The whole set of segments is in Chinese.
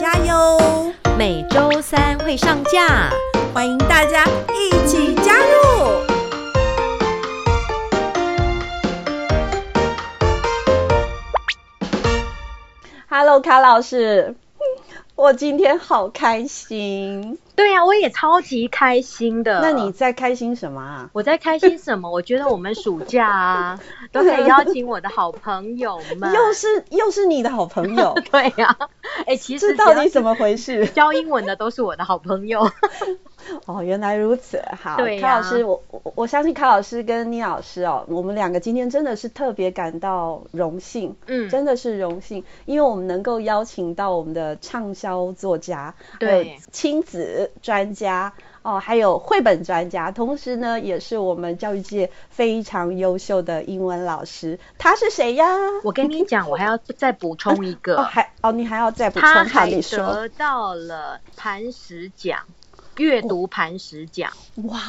大家哟。每周三会上架，欢迎大家一起加入。Hello，卡老师，我今天好开心。对呀、啊，我也超级开心的。那你在开心什么啊？我在开心什么？我觉得我们暑假啊，都可以邀请我的好朋友们。又是又是你的好朋友？对呀、啊。哎，其实到底怎么回事？教英文的都是我的好朋友。哦，原来如此。好，对啊、卡老师，我我我相信卡老师跟倪老师哦，我们两个今天真的是特别感到荣幸。嗯，真的是荣幸，因为我们能够邀请到我们的畅销作家，对，亲子。专家哦，还有绘本专家，同时呢，也是我们教育界非常优秀的英文老师。他是谁呀？我跟你讲，我还要再补充一个。哦，还哦，你还要再补充？他还得到了磐石奖，阅读磐石奖。哇，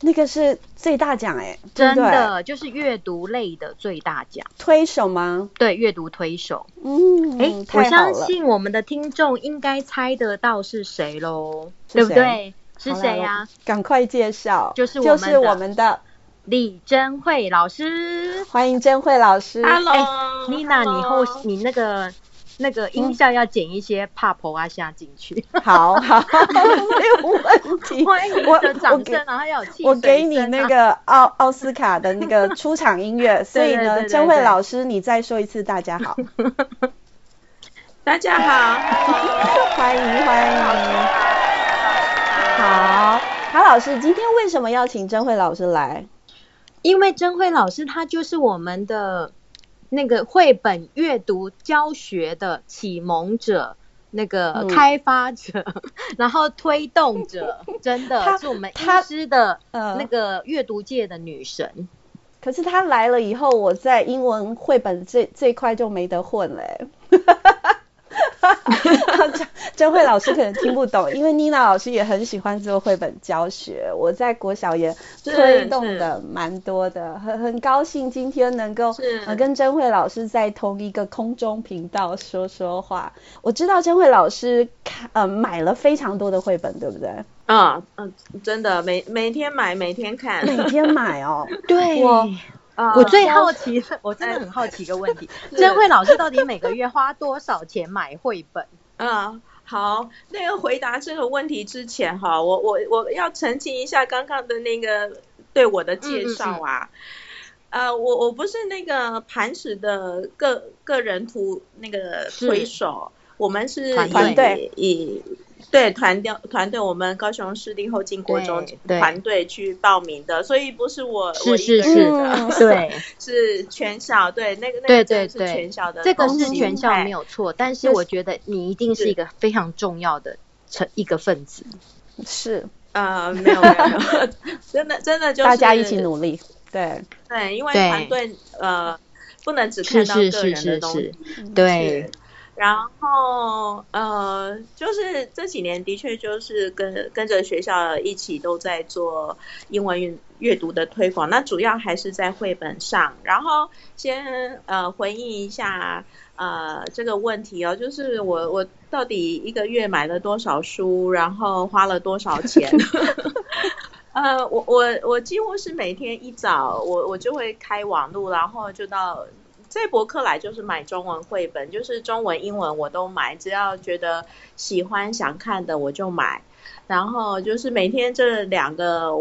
那个是最大奖哎，真的就是阅读类的最大奖。推手吗？对，阅读推手。嗯，哎，我相信我们的听众应该猜得到是谁喽。对不对？是谁呀？赶快介绍，就是就是我们的李珍慧老师。欢迎珍慧老师。Hello，Nina，你后你那个那个音效要剪一些帕婆啊下进去。好好，没有问题。欢迎你的掌声，然后要有气氛。我给你那个奥奥斯卡的那个出场音乐，所以呢，贞慧老师，你再说一次，大家好。大家好，欢迎欢迎。好，卡老师，今天为什么要请贞慧老师来？因为贞慧老师她就是我们的那个绘本阅读教学的启蒙者，那个开发者，嗯、然后推动者，真的是我们医师的那个阅读界的女神。呃、可是她来了以后，我在英文绘本这这块就没得混嘞。贞慧老师可能听不懂，因为妮娜老师也很喜欢做绘本教学。我在国小也推动的蛮多的，很很高兴今天能够呃跟甄慧老师在同一个空中频道说说话。我知道甄慧老师看呃买了非常多的绘本，对不对？啊嗯，真的每每天买每天看，每天买哦。对。我啊，我最好奇，我真的很好奇一个问题：贞慧老师到底每个月花多少钱买绘本？啊，好，那个回答这个问题之前哈，我我我要澄清一下刚刚的那个对我的介绍啊，嗯嗯呃，我我不是那个磐石的个个人图那个推手，我们是团队以。对团队团队，我们高雄市立后进国中团队去报名的，所以不是我我一个人的，对，是全校，对那个那个是全校的，这个是全校没有错，但是我觉得你一定是一个非常重要的成一个分子，是。啊，没有没有没有，真的真的就是大家一起努力，对。对，因为团队呃不能只看到个人的东西，对。然后呃，就是这几年的确就是跟跟着学校一起都在做英文阅阅读的推广，那主要还是在绘本上。然后先呃回应一下呃这个问题哦，就是我我到底一个月买了多少书，然后花了多少钱？呃，我我我几乎是每天一早我我就会开网路，然后就到。在博客来就是买中文绘本，就是中文、英文我都买，只要觉得喜欢、想看的我就买。然后就是每天这两个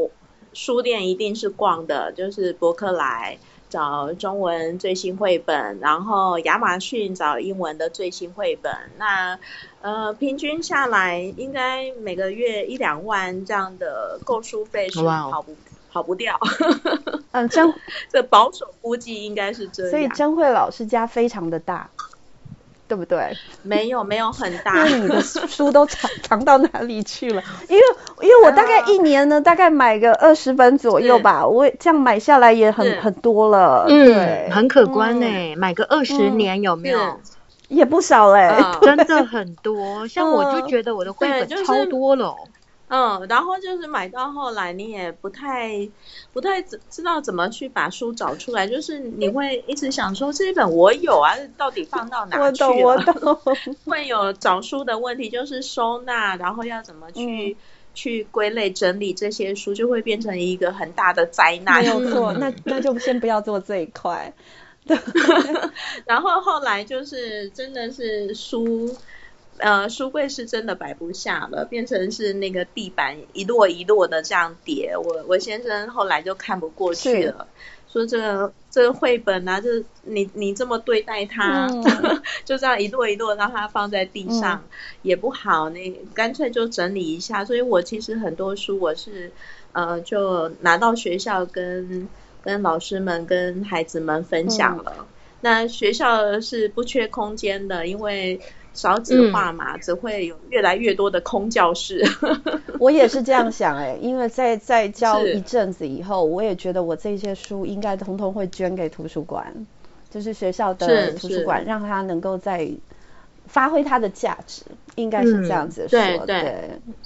书店一定是逛的，就是博客来找中文最新绘本，然后亚马逊找英文的最新绘本。那呃，平均下来应该每个月一两万这样的购书费是跑不。Wow. 跑不掉，嗯，真，这保守估计应该是这样。所以张慧老师家非常的大，对不对？没有，没有很大。那你的书都藏藏到哪里去了？因为因为我大概一年呢，大概买个二十本左右吧，我这样买下来也很很多了，对，很可观呢。买个二十年有没有？也不少嘞，真的很多。像我就觉得我的绘本超多了。嗯，然后就是买到后来，你也不太不太知知道怎么去把书找出来，就是你会一直想说这一本我有啊，到底放到哪去了？我懂，我懂。会有找书的问题，就是收纳，然后要怎么去、嗯、去归类整理这些书，就会变成一个很大的灾难。没有 错，那那就先不要做这一块。然后后来就是真的是书。呃，书柜是真的摆不下了，变成是那个地板一摞一摞的这样叠。我我先生后来就看不过去了，说这个这个绘本啊，就是你你这么对待它，嗯、就这样一摞一摞让它放在地上、嗯、也不好，你干脆就整理一下。所以我其实很多书我是呃就拿到学校跟跟老师们跟孩子们分享了。嗯、那学校是不缺空间的，因为。少子化嘛，嗯、只会有越来越多的空教室。我也是这样想哎、欸，因为在在教一阵子以后，我也觉得我这些书应该通通会捐给图书馆，就是学校的图书馆，让它能够在发挥它的价值，应该是这样子说。嗯、对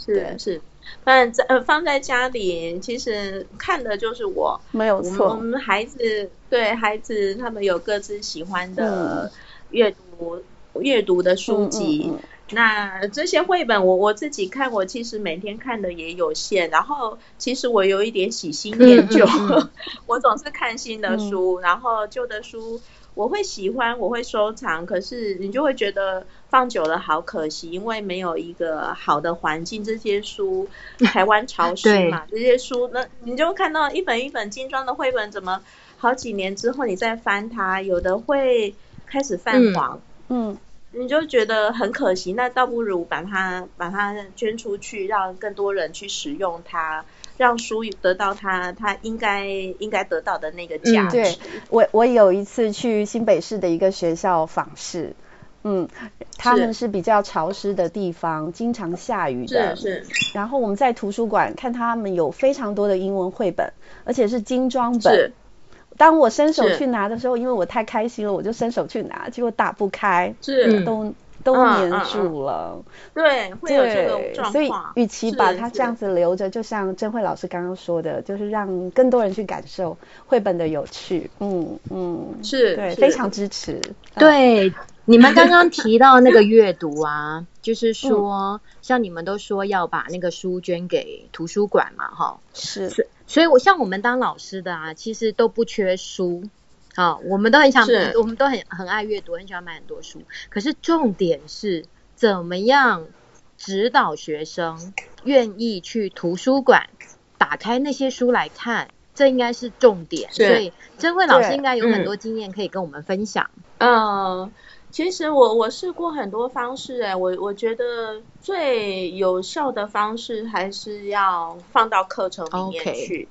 对，是是，放在呃放在家里，其实看的就是我，没有错。我们孩子对孩子，他们有各自喜欢的阅读。嗯阅读的书籍，嗯嗯嗯、那这些绘本我我自己看，我其实每天看的也有限。然后其实我有一点喜新厌旧，嗯嗯、我总是看新的书，嗯、然后旧的书我会喜欢，我会收藏。可是你就会觉得放久了好可惜，因为没有一个好的环境。这些书 台湾潮湿嘛，这些书那你就看到一本一本精装的绘本，怎么好几年之后你再翻它，有的会开始泛黄，嗯。嗯你就觉得很可惜，那倒不如把它把它捐出去，让更多人去使用它，让书得到它它应该应该得到的那个价值。嗯、对，我我有一次去新北市的一个学校访视，嗯，他们是比较潮湿的地方，经常下雨的。是是。然后我们在图书馆看他们有非常多的英文绘本，而且是精装本。是当我伸手去拿的时候，因为我太开心了，我就伸手去拿，结果打不开，是都都粘住了。对，会有这个状况。所以，与其把它这样子留着，就像郑慧老师刚刚说的，就是让更多人去感受绘本的有趣。嗯嗯，是对，非常支持。对，你们刚刚提到那个阅读啊，就是说，像你们都说要把那个书捐给图书馆嘛，哈，是。所以，我像我们当老师的啊，其实都不缺书，啊，我们都很想，是我们都很很爱阅读，很喜欢买很多书。可是重点是，怎么样指导学生愿意去图书馆打开那些书来看，这应该是重点。所以，珍慧老师应该有很多经验可以跟我们分享。嗯。其实我我试过很多方式哎，我我觉得最有效的方式还是要放到课程里面去，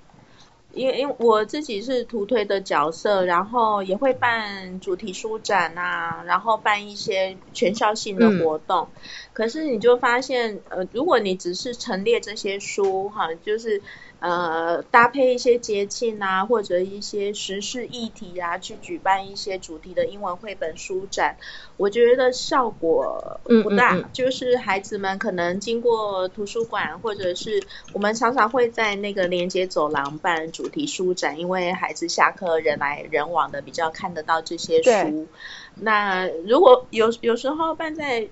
因为因为我自己是图推的角色，然后也会办主题书展啊，然后办一些全校性的活动。嗯、可是你就发现，呃，如果你只是陈列这些书哈，就是。呃，搭配一些节庆啊，或者一些时事议题啊，去举办一些主题的英文绘本书展，我觉得效果不大。嗯嗯嗯，就是孩子们可能经过图书馆，或者是我们常常会在那个连接走廊办主题书展，因为孩子下课人来人往的，比较看得到这些书。那如果有有时候办在。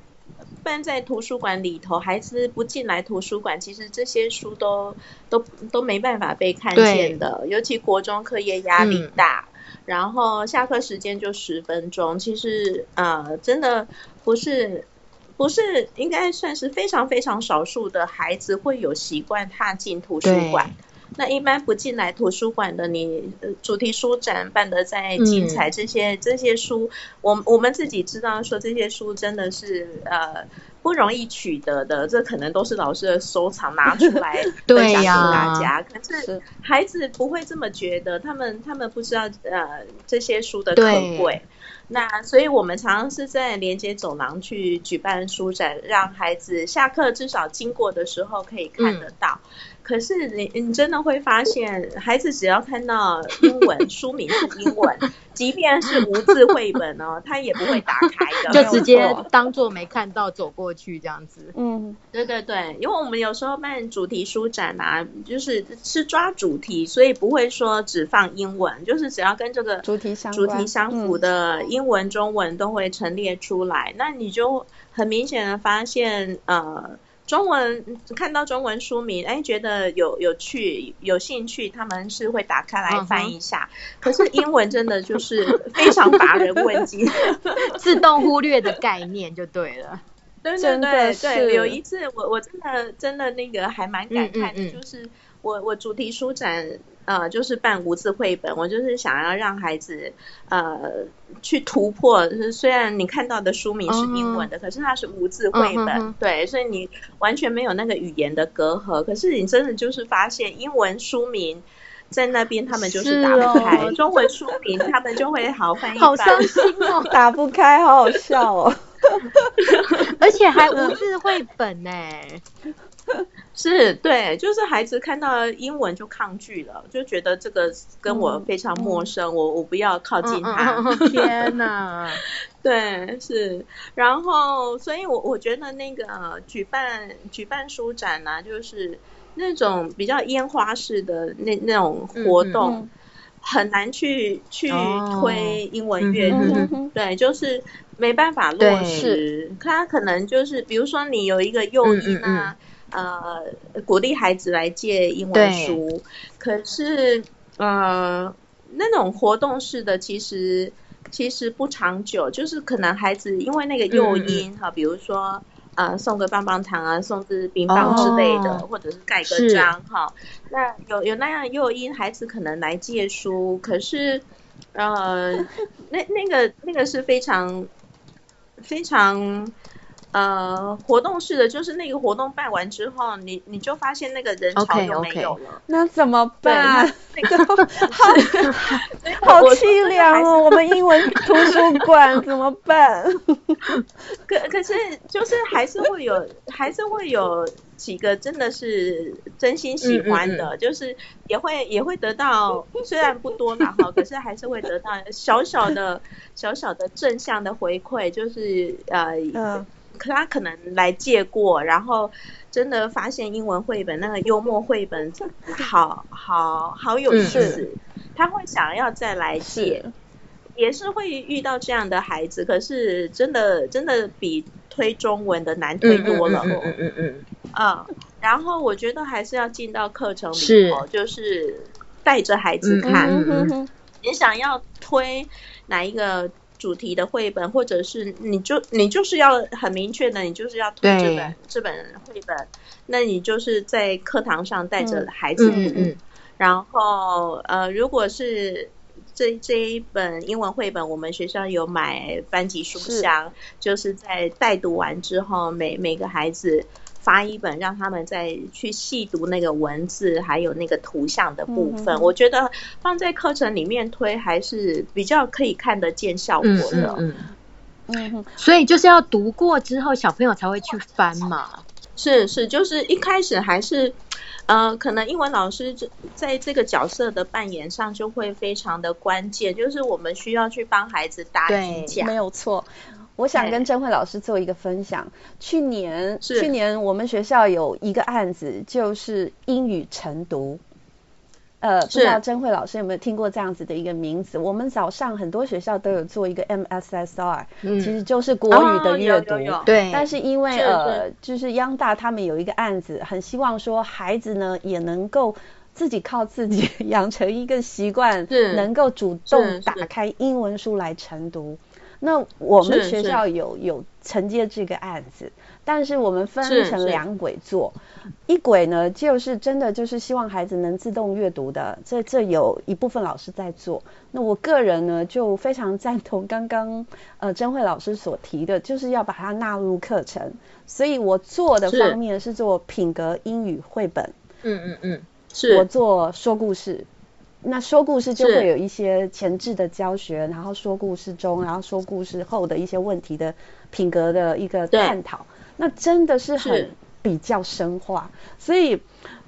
办在图书馆里头，孩子不进来图书馆，其实这些书都都都没办法被看见的。尤其国中课业压力大，嗯、然后下课时间就十分钟，其实呃，真的不是不是应该算是非常非常少数的孩子会有习惯踏进图书馆。那一般不进来图书馆的，你主题书展办得再精彩，这些、嗯、这些书，我我们自己知道说这些书真的是呃不容易取得的，这可能都是老师的收藏拿出来 分享给大家。可是孩子不会这么觉得，他们他们不知道呃这些书的可贵。那所以我们常常是在连接走廊去举办书展，让孩子下课至少经过的时候可以看得到。嗯可是你你真的会发现，孩子只要看到英文书名是英文，即便是无字绘本哦，他也不会打开的，就直接当做没看到走过去这样子。嗯，对对对，因为我们有时候办主题书展啊，就是是抓主题，所以不会说只放英文，就是只要跟这个主题相主题相符的英文、中文都会陈列出来，那你就很明显的发现，呃。中文看到中文书名，哎，觉得有有趣、有兴趣，他们是会打开来翻一下。Uh -huh. 可是英文真的就是非常乏人问津，自动忽略的概念就对了。对对对对，有一次我我真的真的那个还蛮感慨的，嗯嗯嗯就是我我主题书展。呃，就是办无字绘本，我就是想要让孩子呃去突破。就是虽然你看到的书名是英文的，uh. 可是它是无字绘本，uh. 对，所以你完全没有那个语言的隔阂。可是你真的就是发现，英文书名在那边他们就是打不开，哦、中文书名他们就会好翻译。好伤心哦，打不开，好好笑哦，而且还无字绘本呢。是对，就是孩子看到英文就抗拒了，就觉得这个跟我非常陌生，嗯、我我不要靠近他。嗯嗯、天哪，对，是，然后，所以我我觉得那个举办举办书展呢、啊，就是那种比较烟花式的那那种活动，很难去去推英文阅读、哦，对，就是没办法落实。他可能就是，比如说你有一个诱因啊。嗯嗯呃，鼓励孩子来借英文书，可是呃，那种活动式的其实其实不长久，就是可能孩子因为那个诱因哈、嗯，比如说呃送个棒棒糖啊，送支冰棒之类的，哦、或者是盖个章哈，那有有那样诱因，孩子可能来借书，可是呃，那那个那个是非常非常。呃，活动式的就是那个活动办完之后，你你就发现那个人潮就没有了。Okay, okay. 那怎么办？那个 好好凄凉哦，我们英文图书馆怎么办？可可是就是还是会有，还是会有几个真的是真心喜欢的，嗯嗯嗯就是也会也会得到，虽然不多嘛哈，可是还是会得到小小的 小小的正向的回馈，就是呃。嗯可他可能来借过，然后真的发现英文绘本那个幽默绘本好好好有意思，他会想要再来借，也是会遇到这样的孩子。可是真的真的比推中文的难推多了。嗯嗯嗯嗯，嗯。然后我觉得还是要进到课程里头，就是带着孩子看。嗯嗯嗯。你想要推哪一个？主题的绘本，或者是你就你就是要很明确的，你就是要推这本这本绘本，那你就是在课堂上带着孩子，嗯嗯，然后呃，如果是这这一本英文绘本，我们学校有买班级书箱，是就是在带读完之后，每每个孩子。发一本，让他们再去细读那个文字，还有那个图像的部分。嗯、我觉得放在课程里面推，还是比较可以看得见效果的。嗯嗯，嗯，所以就是要读过之后，小朋友才会去翻嘛。是是，就是一开始还是，呃，可能英文老师在这个角色的扮演上就会非常的关键，就是我们需要去帮孩子打底架。没有错。我想跟贞慧老师做一个分享。去年，去年我们学校有一个案子，就是英语晨读。呃，不知道贞慧老师有没有听过这样子的一个名字？我们早上很多学校都有做一个 MSSR，嗯，其实就是国语的阅读。哦、对。但是因为呃，就是央大他们有一个案子，很希望说孩子呢也能够自己靠自己 养成一个习惯，能够主动打开英文书来晨读。那我们学校有有承接这个案子，但是我们分成两轨做，一轨呢就是真的就是希望孩子能自动阅读的，这这有一部分老师在做。那我个人呢就非常赞同刚刚呃甄慧老师所提的，就是要把它纳入课程，所以我做的方面是做品格英语绘本，嗯嗯嗯，是。我做说故事。那说故事就会有一些前置的教学，然后说故事中，然后说故事后的一些问题的品格的一个探讨，那真的是很比较深化，所以。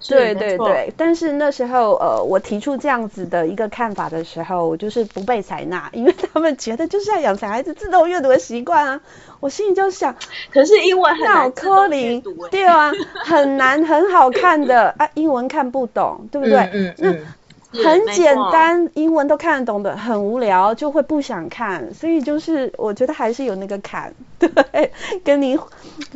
对对对，但是那时候呃，我提出这样子的一个看法的时候，我就是不被采纳，因为他们觉得就是要养成孩子自动阅读的习惯啊。我心里就想，可是英文很难自动阅读，对啊，很难很好看的。啊，英文看不懂，对不对？嗯嗯。嗯。那很简单，英文都看得懂的，很无聊就会不想看，所以就是我觉得还是有那个坎，对，跟你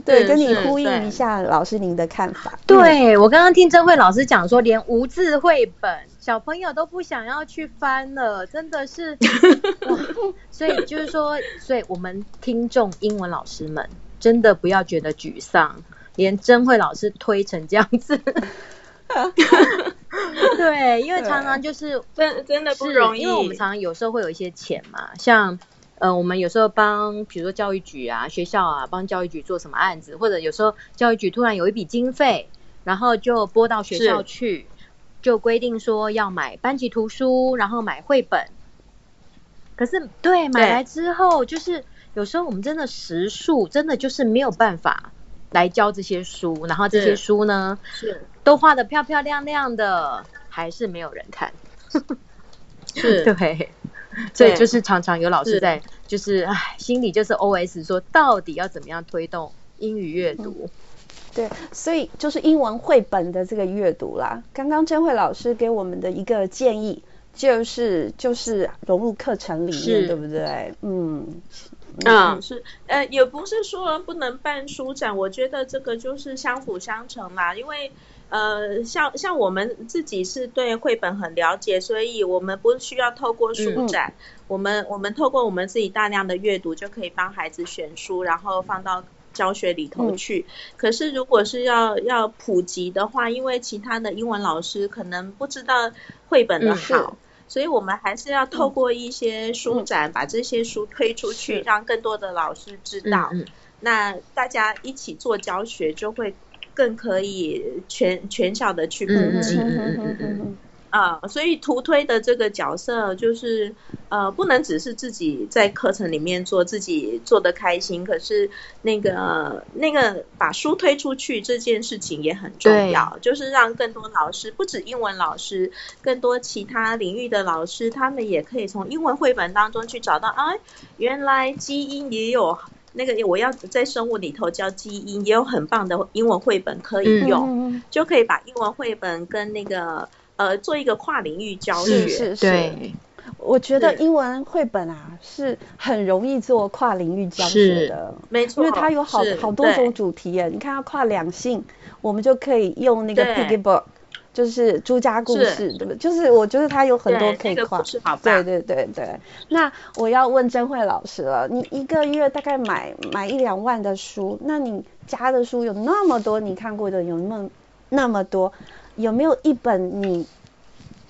对跟你呼应一下老师您的看法。对，我刚刚听贞慧老师讲说，连无字绘本小朋友都不想要去翻了，真的是，所以就是说，所以我们听众英文老师们真的不要觉得沮丧，连真慧老师推成这样子。对，因为常常就是真真的不容易，因为我们常常有时候会有一些钱嘛，像呃，我们有时候帮比如说教育局啊、学校啊，帮教育局做什么案子，或者有时候教育局突然有一笔经费，然后就拨到学校去，就规定说要买班级图书，然后买绘本。可是对，买来之后，就是有时候我们真的时数真的就是没有办法来教这些书，然后这些书呢是。都画的漂漂亮亮的，还是没有人看。是，对，所以就是常常有老师在，就是唉，心里就是 OS 说，到底要怎么样推动英语阅读？对，所以就是英文绘本的这个阅读啦。刚刚贞慧老师给我们的一个建议，就是就是融入课程里面，对不对？嗯。嗯，是，呃，也不是说不能办书展，我觉得这个就是相辅相成啦。因为，呃，像像我们自己是对绘本很了解，所以我们不需要透过书展，嗯、我们我们透过我们自己大量的阅读，就可以帮孩子选书，然后放到教学里头去。嗯、可是，如果是要要普及的话，因为其他的英文老师可能不知道绘本的好。嗯所以我们还是要透过一些书展，把这些书推出去，让更多的老师知道。那大家一起做教学，就会更可以全全校的去普及。啊、呃，所以图推的这个角色就是，呃，不能只是自己在课程里面做，自己做的开心。可是那个那个把书推出去这件事情也很重要，就是让更多老师，不止英文老师，更多其他领域的老师，他们也可以从英文绘本当中去找到，啊，原来基因也有那个，我要在生物里头教基因，也有很棒的英文绘本可以用，嗯、就可以把英文绘本跟那个。呃，做一个跨领域教学，是是是。对，我觉得英文绘本啊是很容易做跨领域教学的，没错，因为它有好好多种主题耶。你看，要跨两性，我们就可以用那个 Piggy Book，就是朱家故事，对不对？就是我觉得它有很多可以跨。对对对对。那我要问甄慧老师了，你一个月大概买买一两万的书，那你家的书有那么多，你看过的有那么那么多。有没有一本你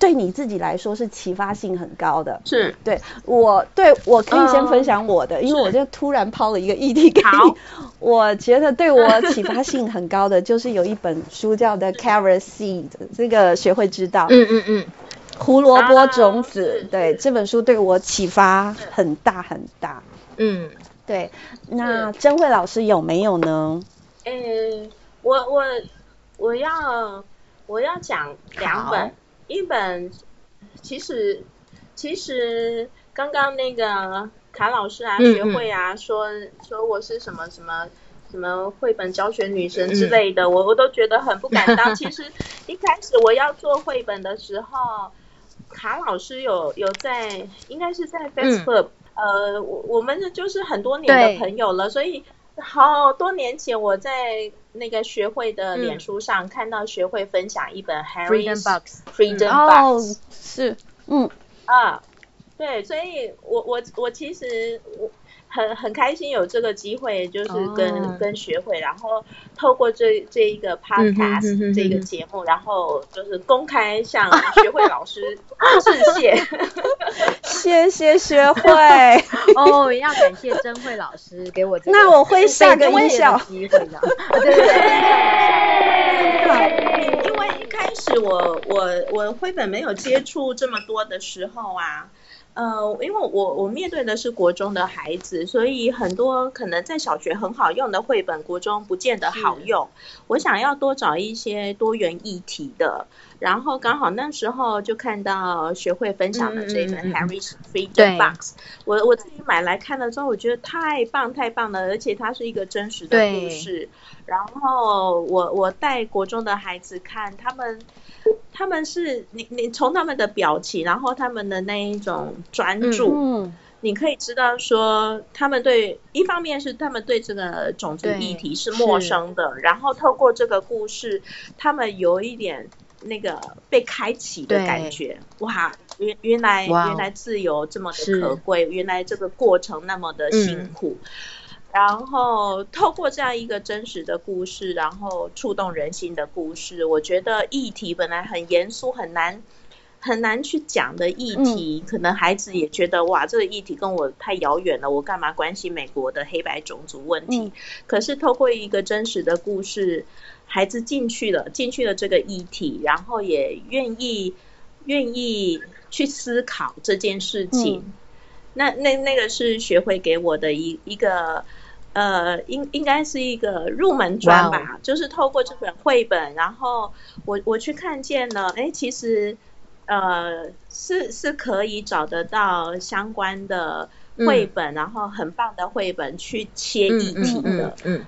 对你自己来说是启发性很高的？是对我对我可以先分享我的，呃、因为我就突然抛了一个议题给你。我觉得对我启发性很高的 就是有一本书叫《The Carrot Seed》，这个学会知道。嗯嗯嗯。胡萝卜种子，啊、对这本书对我启发很大很大。嗯，对。那贞慧老师有没有呢？嗯，我我我要。我要讲两本，好一本其实其实刚刚那个卡老师啊，嗯、学会啊，说说我是什么什么什么绘本教学女神之类的，嗯、我我都觉得很不敢当。其实一开始我要做绘本的时候，卡老师有有在，应该是在 Facebook，、嗯、呃，我我们就是很多年的朋友了，所以。好多年前，我在那个学会的脸书上看到学会分享一本 Harry's Freedom Box，是，嗯。啊，对，所以我我我其实我。很很开心有这个机会，就是跟、oh. 跟学会，然后透过这这一个 podcast、mm hmm. 这个节目，然后就是公开向学会老师致谢，谢谢学会。哦，oh, 要感谢贞慧老师给我这个，那我会下个微笑机会的。对对对。因为一开始我我我绘本没有接触这么多的时候啊。呃，因为我我面对的是国中的孩子，所以很多可能在小学很好用的绘本，国中不见得好用。我想要多找一些多元议题的，然后刚好那时候就看到学会分享的这本 Harry's Freedom Box，我我自己买来看了之后，我觉得太棒太棒了，而且它是一个真实的故事。然后我我带国中的孩子看，他们。他们是你，你从他们的表情，然后他们的那一种专注，嗯，你可以知道说，他们对一方面是他们对这个种族议题是陌生的，然后透过这个故事，他们有一点那个被开启的感觉，哇，原原来原来自由这么的可贵，原来这个过程那么的辛苦。嗯然后透过这样一个真实的故事，然后触动人心的故事，我觉得议题本来很严肃、很难、很难去讲的议题，嗯、可能孩子也觉得哇，这个议题跟我太遥远了，我干嘛关心美国的黑白种族问题？嗯、可是透过一个真实的故事，孩子进去了，进去了这个议题，然后也愿意愿意去思考这件事情。嗯、那那那个是学会给我的一一个。呃，应应该是一个入门专吧，Wow. 就是透过这本绘本，然后我我去看见了，哎，其实呃是是可以找得到相关的绘本，嗯、然后很棒的绘本去切议题的，嗯，嗯，嗯，嗯，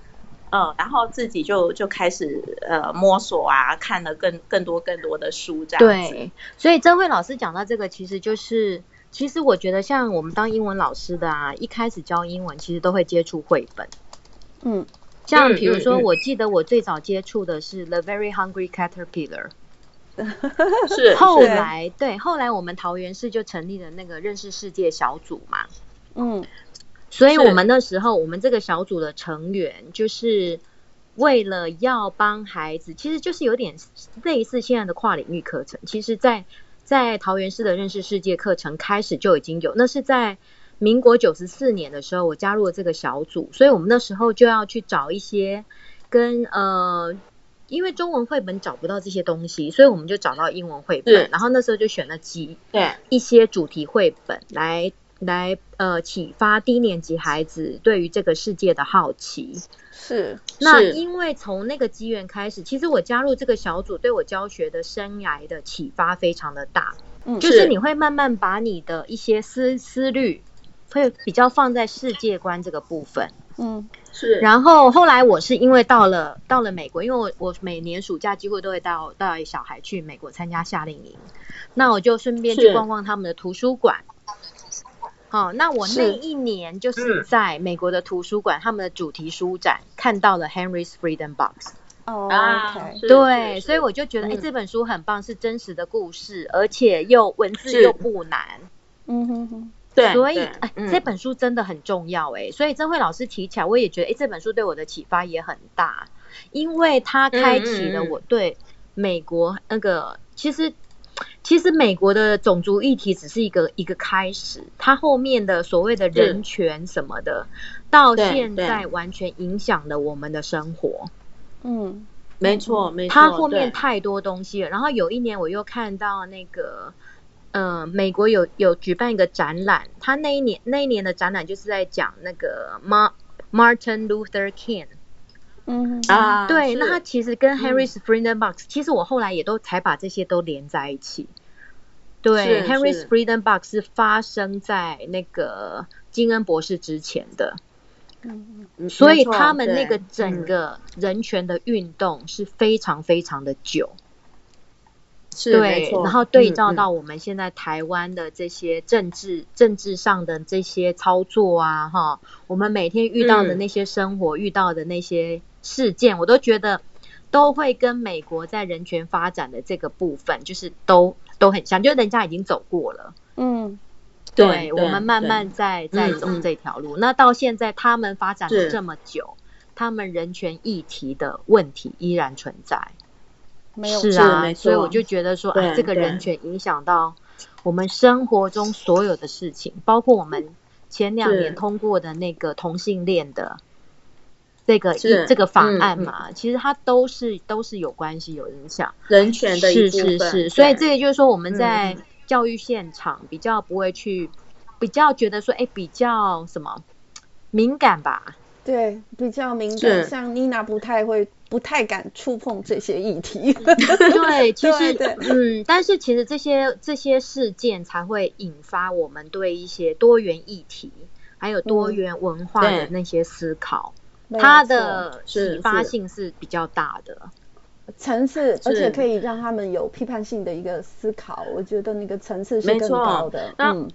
呃，然后自己就就开始呃摸索啊，看了更更多更多的书这样子。对，所以贞慧老师讲到这个，其实就是。其实我觉得，像我们当英文老师的啊，一开始教英文，其实都会接触绘本。嗯，像比如说，我记得我最早接触的是《The Very Hungry Caterpillar 》。是。后来，对，后来我们桃园市就成立了那个认识世界小组嘛。嗯。所以我们那时候，我们这个小组的成员，就是为了要帮孩子，其实就是有点类似现在的跨领域课程。其实，在在桃园市的认识世界课程开始就已经有，那是在民国九十四年的时候，我加入了这个小组，所以我们那时候就要去找一些跟呃，因为中文绘本找不到这些东西，所以我们就找到英文绘本，然后那时候就选了几对一些主题绘本来来呃启发低年级孩子对于这个世界的好奇。是，那因为从那个机缘开始，其实我加入这个小组，对我教学的生涯的启发非常的大。嗯，就是你会慢慢把你的一些思思虑，会比较放在世界观这个部分。嗯，是。然后后来我是因为到了到了美国，因为我我每年暑假几乎都会带带小孩去美国参加夏令营，那我就顺便去逛逛他们的图书馆。哦，那我那一年就是在美国的图书馆，他们的主题书展看到了 Henry's Freedom Box。哦，对，所以我就觉得，哎，这本书很棒，是真实的故事，而且又文字又不难。嗯哼哼，对，所以哎，这本书真的很重要哎。所以曾慧老师提起来，我也觉得，哎，这本书对我的启发也很大，因为它开启了我对美国那个其实。其实美国的种族议题只是一个一个开始，它后面的所谓的人权什么的，到现在完全影响了我们的生活。嗯，没错，没错，它后面太多东西了。然后有一年我又看到那个，呃，美国有有举办一个展览，他那一年那一年的展览就是在讲那个 Martin Luther King。嗯啊，对，那他其实跟 Henry's Freedom Box，其实我后来也都才把这些都连在一起。对，Henry's Freedom Box 是发生在那个金恩博士之前的。嗯嗯，所以他们那个整个人权的运动是非常非常的久。是，对，然后对照到我们现在台湾的这些政治政治上的这些操作啊，哈，我们每天遇到的那些生活遇到的那些。事件我都觉得都会跟美国在人权发展的这个部分，就是都都很像，就人家已经走过了。嗯，对，对我们慢慢在在走这条路。那到现在他们发展了这么久，他们人权议题的问题依然存在。没有是啊，所以我就觉得说，哎、啊，这个人权影响到我们生活中所有的事情，包括我们前两年通过的那个同性恋的。这个这个法案嘛，嗯、其实它都是都是有关系有影响。人权的一部分。是是是，所以这个就是说我们在教育现场比较不会去，比较觉得说，哎，比较什么敏感吧？对，比较敏感，像妮娜不太会，不太敢触碰这些议题。对，其实对嗯，但是其实这些这些事件才会引发我们对一些多元议题，还有多元文化的那些思考，嗯、它的启发性是比较大的层次，而且可以让他们有批判性的一个思考。我觉得那个层次是更高的。嗯，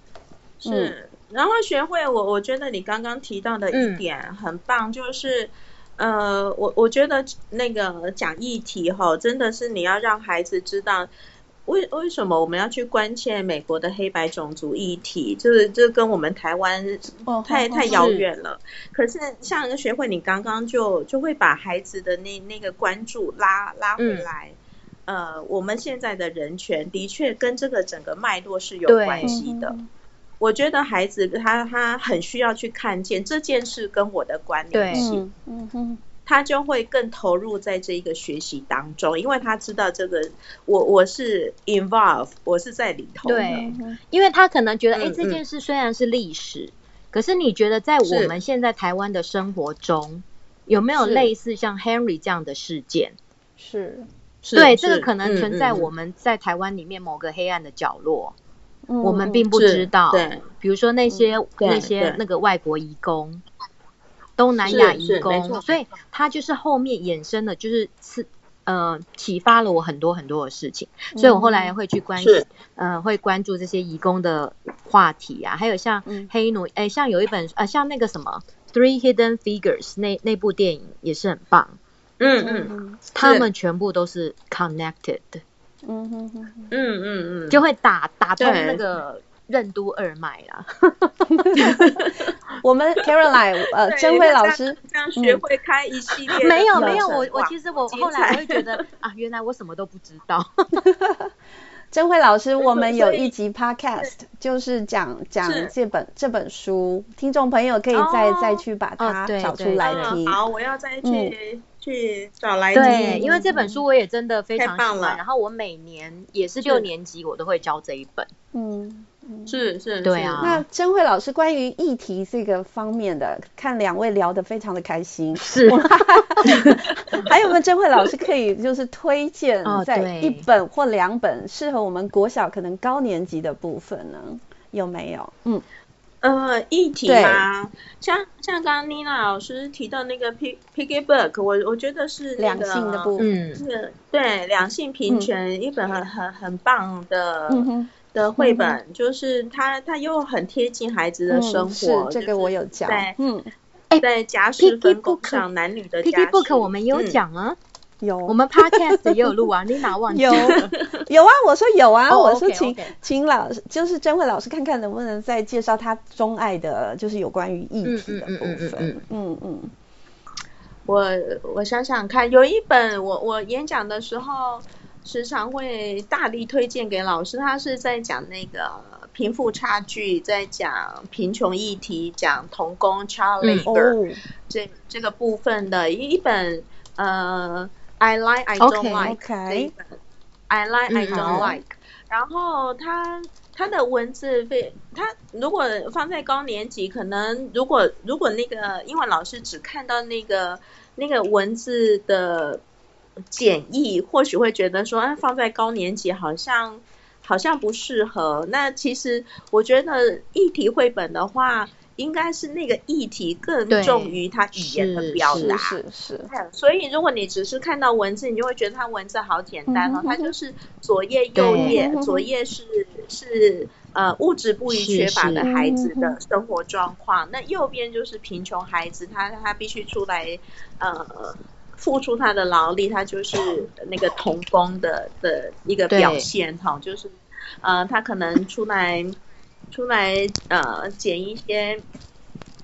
是。然后学会我，我觉得你刚刚提到的一点很棒，嗯、就是，呃，我我觉得那个讲议题哈，真的是你要让孩子知道为为什么我们要去关切美国的黑白种族议题，就是这跟我们台湾太、哦、太遥远了。是可是像学会，你刚刚就就会把孩子的那那个关注拉拉回来，嗯、呃，我们现在的人权的确跟这个整个脉络是有关系的。嗯我觉得孩子他他很需要去看见这件事跟我的关联性，嗯嗯，他就会更投入在这一个学习当中，因为他知道这个我我是 involve，我是在里头。对，因为他可能觉得，哎，这件事虽然是历史，可是你觉得在我们现在台湾的生活中，有没有类似像 Henry 这样的事件？是，对，这个可能存在我们在台湾里面某个黑暗的角落。我们并不知道，对，比如说那些那些那个外国移工，东南亚移工，所以他就是后面衍生的，就是是呃启发了我很多很多的事情，所以我后来会去关注，呃会关注这些移工的话题啊，还有像黑奴，哎，像有一本呃像那个什么 Three Hidden Figures 那那部电影也是很棒，嗯嗯，他们全部都是 connected。嗯哼哼，嗯嗯嗯，就会打打通那个任督二脉啦。我们 Caroline 呃，珍慧老师这样学会开一系列。没有没有，我我其实我后来我会觉得啊，原来我什么都不知道。珍慧老师，我们有一集 Podcast 就是讲讲这本这本书，听众朋友可以再再去把它找出来听。好，我要再去。去找来对，因为这本书我也真的非常喜欢，然后我每年也是六年级我都会教这一本。嗯，是是，对啊。那甄慧老师关于议题这个方面的，看两位聊得非常的开心。是。还有没有甄慧老师可以就是推荐在一本或两本适合我们国小可能高年级的部分呢？有没有？嗯。呃，议题吗？对像像刚刚妮娜老师提到那个 P Piggy Book，我我觉得是那个两性的部分，是对两性平权、嗯、一本很很很棒的、嗯、哼的绘本，嗯、就是它它又很贴近孩子的生活。嗯、是这个我有讲，在嗯，在家事分工上男女的家事 Piggy Book 我们有讲啊。嗯有，我们 podcast 也有录啊，你哪忘记？有，有啊，我说有啊，我说请请老师，就是贞慧老师看看能不能再介绍他钟爱的，就是有关于议题的部分。嗯嗯，我我想想看，有一本我我演讲的时候时常会大力推荐给老师，他是在讲那个贫富差距，在讲贫穷议题，讲童工 child labor 这这个部分的一本呃。I like, I don't like. Okay, okay. I like, I don't like. 然后他他的文字非他如果放在高年级，可能如果如果那个英文老师只看到那个那个文字的简易，或许会觉得说，啊，放在高年级好像好像不适合。那其实我觉得议题绘本的话。应该是那个议题更重于他语言的表达，是是。所以如果你只是看到文字，你就会觉得它文字好简单哦。它就是左页右页，对左页是是呃物质不虞缺乏的孩子的生活状况，是是那右边就是贫穷孩子，他他必须出来呃付出他的劳力，他就是那个童工的的一个表现哈，就是呃他可能出来。出来呃捡一些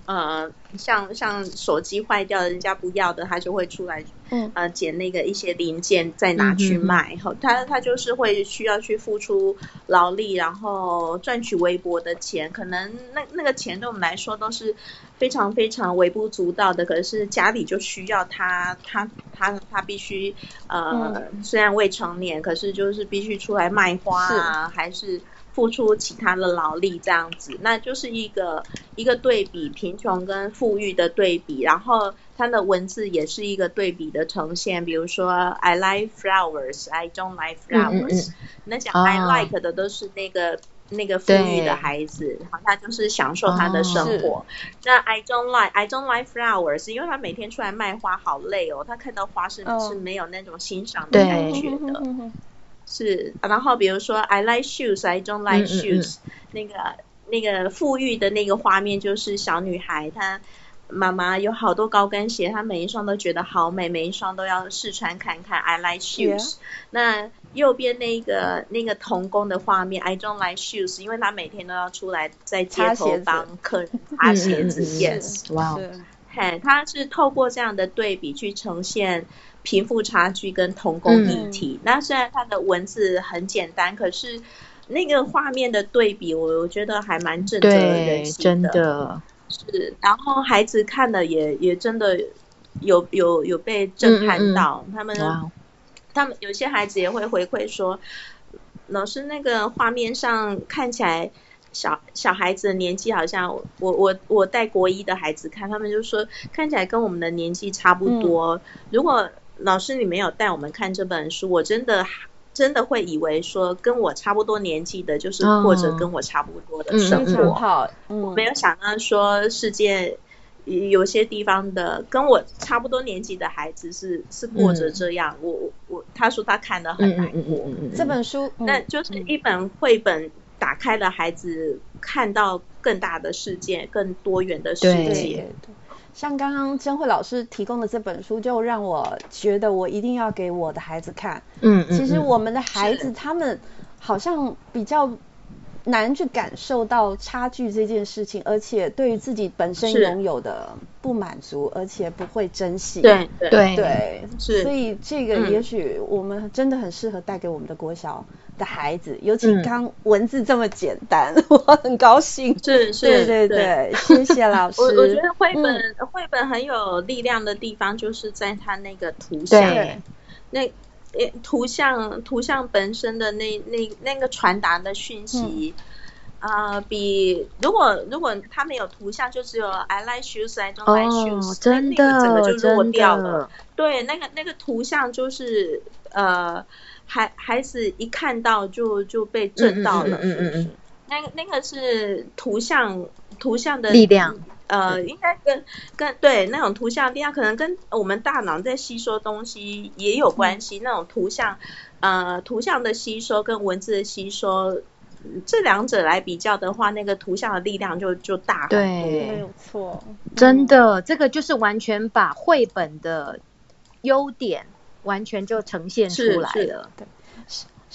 呃，像像手机坏掉，人家不要的，他就会出来，嗯，呃，捡那个一些零件再拿去卖。后、嗯、他他就是会需要去付出劳力，然后赚取微薄的钱。可能那那个钱对我们来说都是非常非常微不足道的，可是家里就需要他，他他他必须呃、嗯，虽然未成年，可是就是必须出来卖花啊，还是。付出其他的劳力这样子，那就是一个一个对比，贫穷跟富裕的对比。然后它的文字也是一个对比的呈现，比如说 I like flowers, I don't like flowers。嗯嗯嗯，那讲 I like 的都是那个、哦、那个富裕的孩子，然后他就是享受他的生活。哦、那 I don't like, I don't like flowers，因为他每天出来卖花好累哦，他看到花是、哦、是没有那种欣赏的感觉的。是，然后比如说 I like shoes, I don't like shoes，嗯嗯嗯那个那个富裕的那个画面就是小女孩，她妈妈有好多高跟鞋，她每一双都觉得好美，每一双都要试穿看看。I like shoes。那右边那个那个童工的画面，I don't like shoes，因为她每天都要出来在街头帮客人擦鞋子。Yes，哇，嘿，她是透过这样的对比去呈现。贫富差距跟童工议题，嗯，那虽然它的文字很简单，可是那个画面的对比，我我觉得还蛮震慑人心的。真的是，然后孩子看了也也真的有有有被震撼到。嗯嗯他们他们有些孩子也会回馈说，老师那个画面上看起来小小孩子的年纪好像我我我带国一的孩子看，他们就说看起来跟我们的年纪差不多。嗯，如果老师，你没有带我们看这本书，我真的真的会以为说跟我差不多年纪的，就是过着跟我差不多的生活。哦嗯嗯、我没有想到说世界有些地方的跟我差不多年纪的孩子是是过着这样。我我他说他看得很难过。这本书，那就是一本绘本，打开了孩子看到更大的世界，更多元的世界。像刚刚珍慧老师提供的这本书，就让我觉得我一定要给我的孩子看。嗯，其实我们的孩子他们好像比较难去感受到差距这件事情，而且对于自己本身拥有的不满足，而且不会珍惜。对对对，是。所以这个也许我们真的很适合带给我们的国小。的孩子，尤其刚文字这么简单，嗯、我很高兴。是是，对对对，对谢谢老师。我我觉得绘本、嗯、绘本很有力量的地方，就是在它那个图像，对那图像图像本身的那那那个传达的讯息，啊、比如果如果他没有图像，就只有 I like shoes, I don't like shoes，、哦、真的，那个整个就弱掉了。对，那个那个图像就是呃。孩孩子一看到就就被震到了，嗯嗯嗯？那个那个是图像图像的力量，呃，应该跟跟对那种图像力量，可能跟我们大脑在吸收东西也有关系。嗯、那种图像，呃，图像的吸收跟文字的吸收，这两者来比较的话，那个图像的力量就就大很多。对，没有错，真的，这个就是完全把绘本的优点。完全就呈现出来了。对，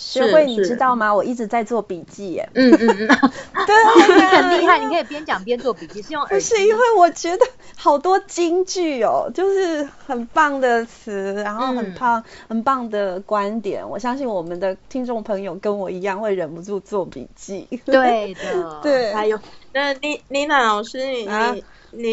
学会你知道吗？我一直在做笔记耶。嗯嗯嗯，对，你很厉害，你可以边讲边做笔记，是用耳。不是因为我觉得好多金句哦，就是很棒的词，然后很棒、嗯、很棒的观点。我相信我们的听众朋友跟我一样会忍不住做笔记。对的，对。还有，那妮妮娜老师，你。啊你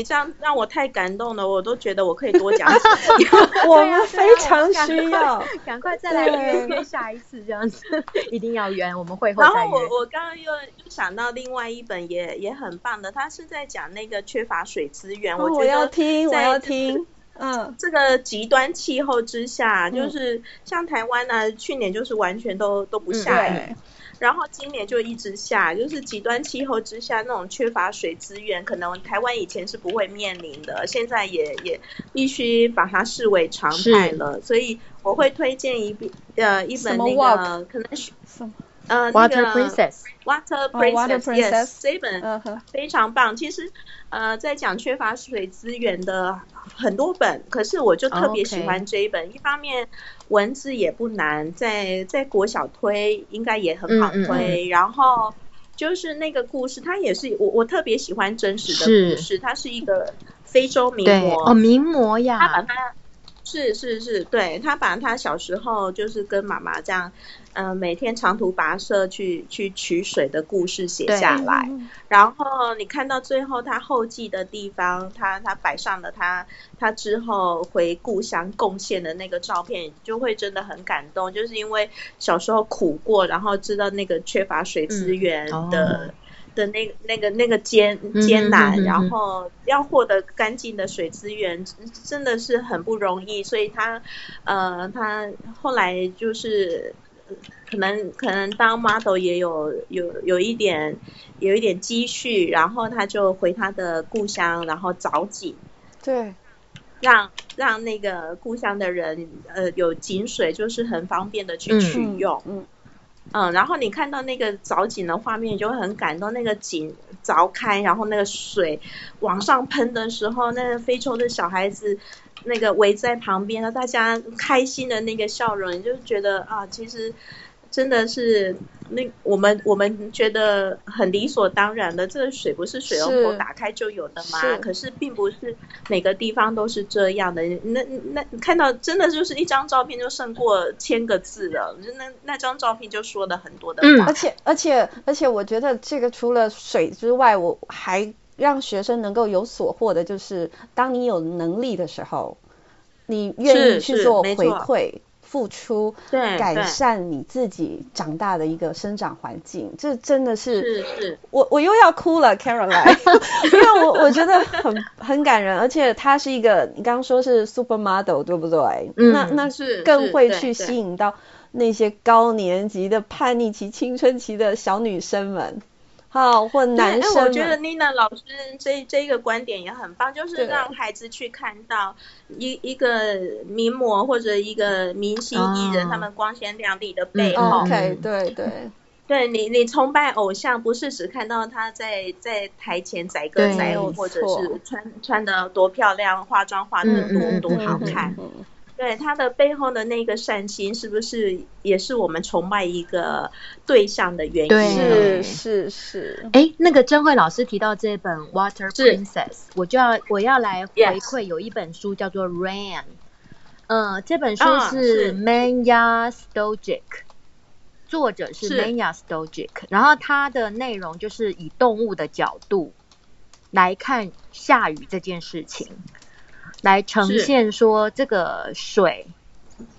这样让我太感动了，我都觉得我可以多讲。我们非常需要，赶快再来约约下一次这样子，一定要约，我们会后。然后我我刚刚又又想到另外一本也也很棒的，他是在讲那个缺乏水资源。哦、我觉得我要听，我要听。嗯，这个极端气候之下，就是像台湾呢、啊，去年就是完全都都不下雨。嗯然后今年就一直下，就是极端气候之下那种缺乏水资源，可能台湾以前是不会面临的，现在也也必须把它视为常态了。所以我会推荐一本呃一本那个可能是呃 Water Princess Water Princess Yes 这一本非常棒。其实呃在讲缺乏水资源的很多本，可是我就特别喜欢这一本，一方面。文字也不难，在在国小推应该也很好推，然后就是那个故事，它也是我我特别喜欢真实的故事，它是一个非洲名模哦，名模呀，他把他是是是，对，他把他小时候就是跟妈妈这样。嗯、呃，每天长途跋涉去去取水的故事写下来，然后你看到最后他后记的地方，他他摆上了他他之后回故乡贡献的那个照片，就会真的很感动，就是因为小时候苦过，然后知道那个缺乏水资源的、嗯哦、的那那个那个艰艰难，嗯、然后要获得干净的水资源真的是很不容易，所以他呃他后来就是。可能可能当 model 也有有有一点有一点积蓄，然后他就回他的故乡，然后凿井，对，让让那个故乡的人呃有井水，就是很方便的去取用，嗯嗯，嗯，然后你看到那个凿井的画面，就会很感动。那个井凿开，然后那个水往上喷的时候，那个非洲的小孩子。那个围在旁边，然后大家开心的那个笑容，就是觉得啊，其实真的是那我们我们觉得很理所当然的，这个水不是水龙头打开就有的吗？是，可是并不是每个地方都是这样的。那那看到真的就是一张照片就胜过千个字了，那那张照片就说了很多的话。而且而且而且，我觉得这个除了水之外，我还。让学生能够有所获的，就是当你有能力的时候，你愿意去做回馈、付出，对，改善你自己长大的一个生长环境，这真的是，是是，我我又要哭了，Caroline，因为我我觉得很很感人，而且她是一个，你刚刚说是 supermodel 对不对？嗯，那那是更会去吸引到那些高年级的叛逆期、青春期的小女生们。好，或男生。我觉得 Nina 老师这这一个观点也很棒，就是让孩子去看到一一个名模或者一个明星艺人，他们光鲜亮丽的背后。嗯、OK，对对，对 你你崇拜偶像，不是只看到他在在台前载歌载舞，或者是穿穿的多漂亮，化妆化的多、嗯、多好看。嗯嗯嗯对他的背后的那个善心，是不是也是我们崇拜一个对象的原因？对，是是是。哎，那个珍慧老师提到这本《Water Princess》，我就要我要来回馈，有一本书叫做《Rain》，嗯，这本书是 Manya Stojic，作者是 Manya Stojic，然后它的内容就是以动物的角度来看下雨这件事情。来呈现说这个水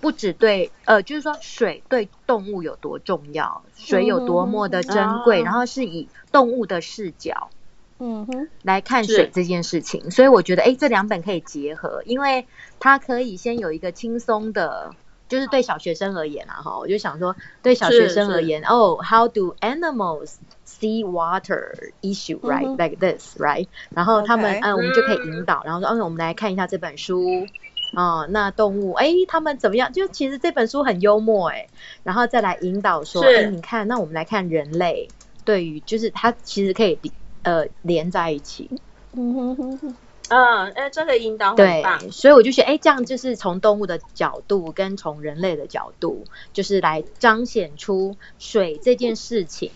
不只对呃，就是说水对动物有多重要，水有多么的珍贵，嗯、然后是以动物的视角，嗯哼，来看水这件事情。所以我觉得，哎，这两本可以结合，因为它可以先有一个轻松的，就是对小学生而言啊，哈，我就想说，对小学生而言，哦，How do animals Sea water issue, right? Like this, right? 然后他们，嗯，我们就可以引导，然后说，嗯，我们来看一下这本书，啊，那动物，哎，他们怎么样？就其实这本书很幽默，哎，然后再来引导说，哎，你看，那我们来看人类，对于，就是它其实可以，呃，连在一起。嗯哼哼哼，嗯，哎，这个引导很棒。对，所以我就觉得，哎，这样就是从动物的角度跟从人类的角度，就是来彰显出水这件事情。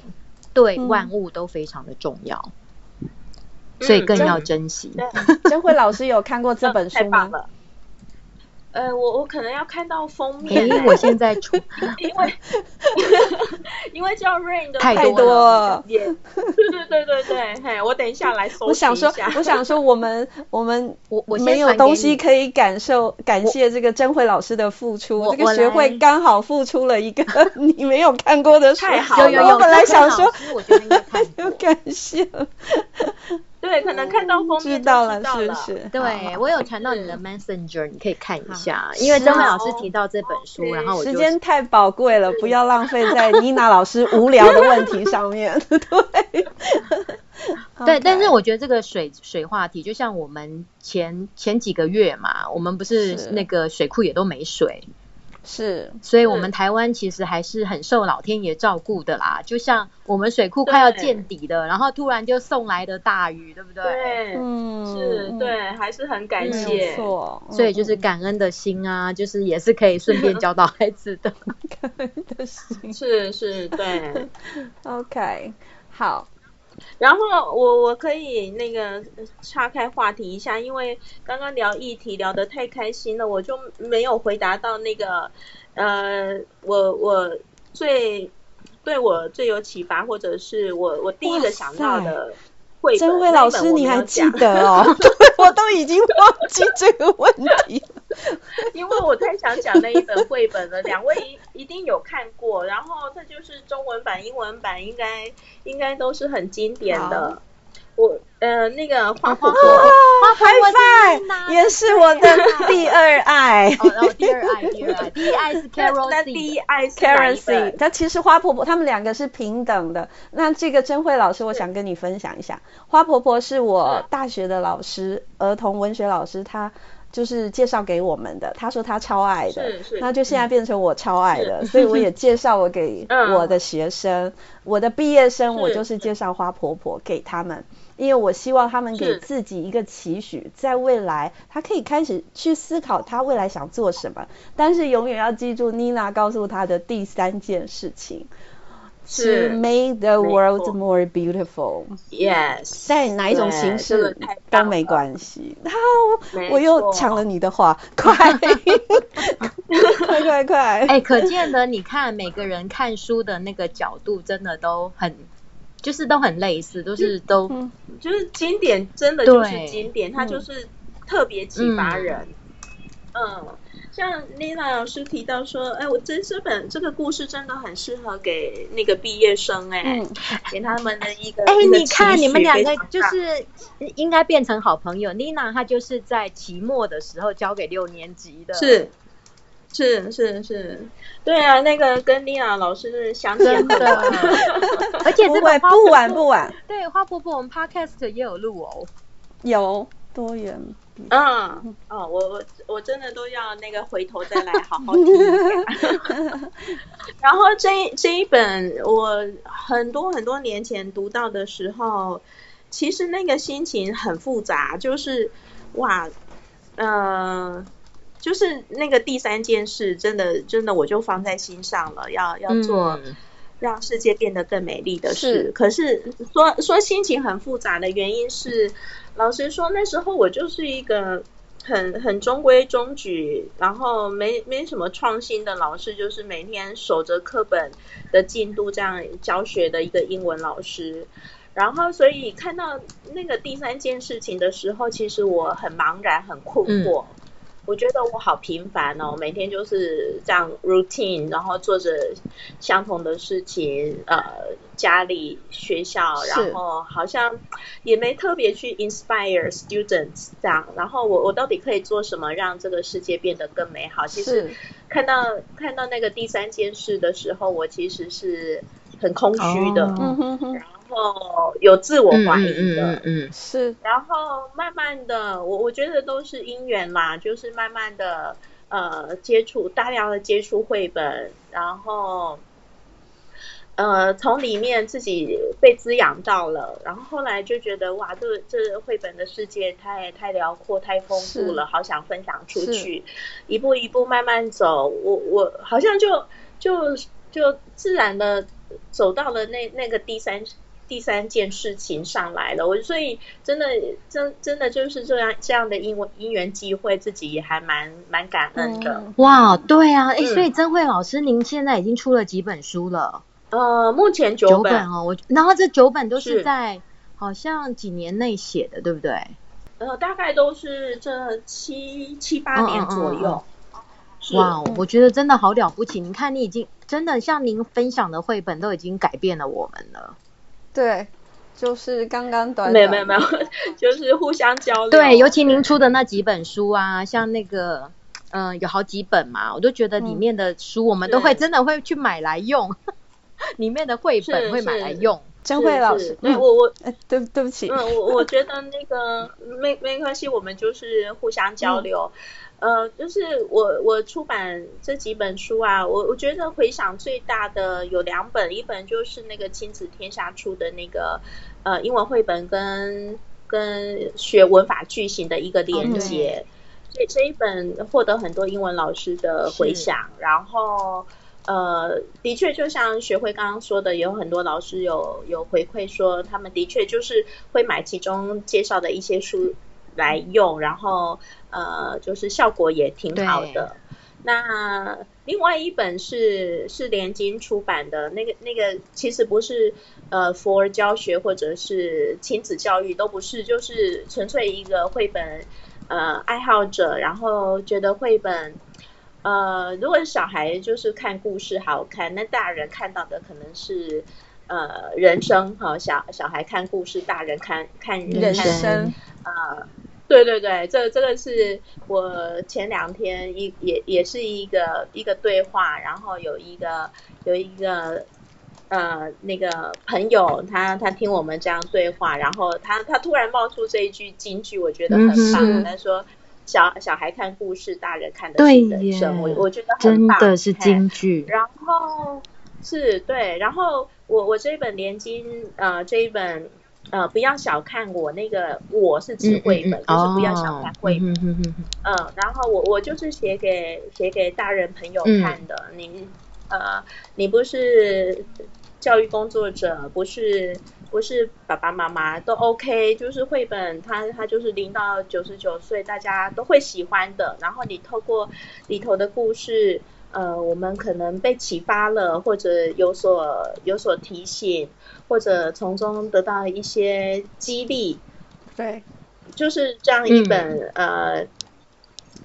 对万物都非常的重要，嗯、所以更要珍惜。真慧老师有看过这本书吗？呃，我我可能要看到封面。因为 我现在出，因为 因为叫 Rain 的太多了。对对对对对，嘿，我等一下来搜。我想说，我想说，我们 我们我我没有东西可以感受感谢这个甄慧老师的付出。这个学会刚好付出了一个你没有看过的书。太好了，我本来想说，我觉得应该太有感谢了。对，可能看到封面知道了，是不是？对，我有传到你的 Messenger，你可以看一下。因为张慧老师提到这本书，然后我时间太宝贵了，不要浪费在妮娜老师 无聊的问题上面。对，对，但是我觉得这个水水话题，就像我们前前几个月嘛，我们不是那个水库也都没水。是，所以我们台湾其实还是很受老天爷照顾的啦。就像我们水库快要见底了，然后突然就送来的大雨，对不对？对，嗯，是，对，还是很感谢。没错，所以就是感恩的心啊，就是也是可以顺便教导孩子的感恩的心。是是，对。OK，好。然后我我可以那个岔开话题一下，因为刚刚聊议题聊得太开心了，我就没有回答到那个呃，我我最对我最有启发，或者是我我第一个想到的。贞慧老师，你还记得哦？我都已经忘记这个问题了，因为我太想讲那一本绘本了。两位一一定有看过，然后这就是中文版、英文版，应该应该都是很经典的。我呃，那个花婆婆，花婆婆也是我的第二爱。然后第二爱，第二爱，第一爱是 Carol 那第一爱是 Carol C。它其实花婆婆他们两个是平等的。那这个贞慧老师，我想跟你分享一下，花婆婆是我大学的老师，儿童文学老师，他就是介绍给我们的。他说他超爱的，那就现在变成我超爱的，所以我也 介绍我给我的学生，我的毕业生，我就是介绍花婆婆给他们。因为我希望他们给自己一个期许，在未来他可以开始去思考他未来想做什么，但是永远要记住妮娜告诉他的第三件事情，是 to make the world more beautiful。Yes，在哪一种形式都没关系。好，我又抢了你的话，快，快快快！哎，可见的你看每个人看书的那个角度真的都很。就是都很类似，都是都，就是经典，真的就是经典，它就是特别启发人。嗯，像 Lina 老师提到说，哎，我这这本这个故事真的很适合给那个毕业生，哎，给他们的一个。哎，你看你们两个就是应该变成好朋友。Lina 她就是在期末的时候教给六年级的。是。是是是，对啊，那个跟妮娜老师是相见的，而且这个不晚不晚。对，花婆婆我们 podcast 也有录哦，有多远？嗯，哦，我我我真的都要那个回头再来好好听一下。然后这一这一本我很多很多年前读到的时候，其实那个心情很复杂，就是哇，嗯、呃。就是那个第三件事，真的真的我就放在心上了，要要做让世界变得更美丽的事。是，可是说说心情很复杂的原因是，老实说那时候我就是一个很很中规中矩，然后没没什么创新的老师，就是每天守着课本的进度这样教学的一个英文老师。然后所以看到那个第三件事情的时候，其实我很茫然，很困惑。嗯我觉得我好平凡哦，每天就是这样 routine，然后做着相同的事情，呃，家里、学校，然后好像也没特别去 inspire students 这样。然后我我到底可以做什么，让这个世界变得更美好？其实看到看到那个第三件事的时候，我其实是很空虚的。Oh. 哦，有自我怀疑的，嗯，嗯，嗯是。然后慢慢的，我我觉得都是因缘啦，就是慢慢的呃接触大量的接触绘本，然后呃从里面自己被滋养到了，然后后来就觉得哇，这这绘本的世界太太辽阔、太丰富了，好想分享出去，一步一步慢慢走，我我好像就就就自然的走到了那那个第三。第三件事情上来了，我所以真的真真的就是这样这样的因因缘机会，自己也还蛮蛮感恩的。嗯、哇，对啊，哎、欸，所以曾慧老师，您现在已经出了几本书了？呃，目前九本，哦。我然后这九本都是在好像几年内写的，对不对？呃，大概都是这七七八年左右。嗯嗯嗯、哇，我觉得真的好了不起！你看，你已经真的像您分享的绘本，都已经改变了我们了。对，就是刚刚短，短，没有没有没有，就是互相交流。对，尤其您出的那几本书啊，像那个，嗯、呃，有好几本嘛，我都觉得里面的书我们都会真的会去买来用，里面的绘本会买来用。张慧老师，对我我，哎，对对不起，嗯，我我觉得那个没没关系，我们就是互相交流。嗯呃，就是我我出版这几本书啊，我我觉得回响最大的有两本，一本就是那个亲子天下出的那个呃英文绘本跟跟学文法句型的一个连接，所以这一本获得很多英文老师的回响，然后呃，的确就像学会刚刚说的，有很多老师有有回馈说，他们的确就是会买其中介绍的一些书来用，然后呃，就是效果也挺好的。那另外一本是是联经出版的那个那个，其实不是呃 for 教学或者是亲子教育都不是，就是纯粹一个绘本呃爱好者，然后觉得绘本呃如果是小孩就是看故事好看，那大人看到的可能是呃人生哈，小小孩看故事，大人看看人生，人生呃。对对对，这这个是我前两天一也也是一个一个对话，然后有一个有一个呃那个朋友，他他听我们这样对话，然后他他突然冒出这一句金句，我觉得很棒。他、嗯、说小小孩看故事，大人看的是人生，我我觉得很棒，真的是金句。然后是对，然后我我这一本连经呃这一本。呃，不要小看我那个，我是指绘本，嗯嗯嗯、就是不要小看绘本。嗯，然后我我就是写给写给大人朋友看的。嗯、你呃，你不是教育工作者，不是不是爸爸妈妈都 OK，就是绘本它它就是零到九十九岁大家都会喜欢的。然后你透过里头的故事，呃，我们可能被启发了，或者有所有所提醒。或者从中得到一些激励，对，就是这样一本、嗯、呃，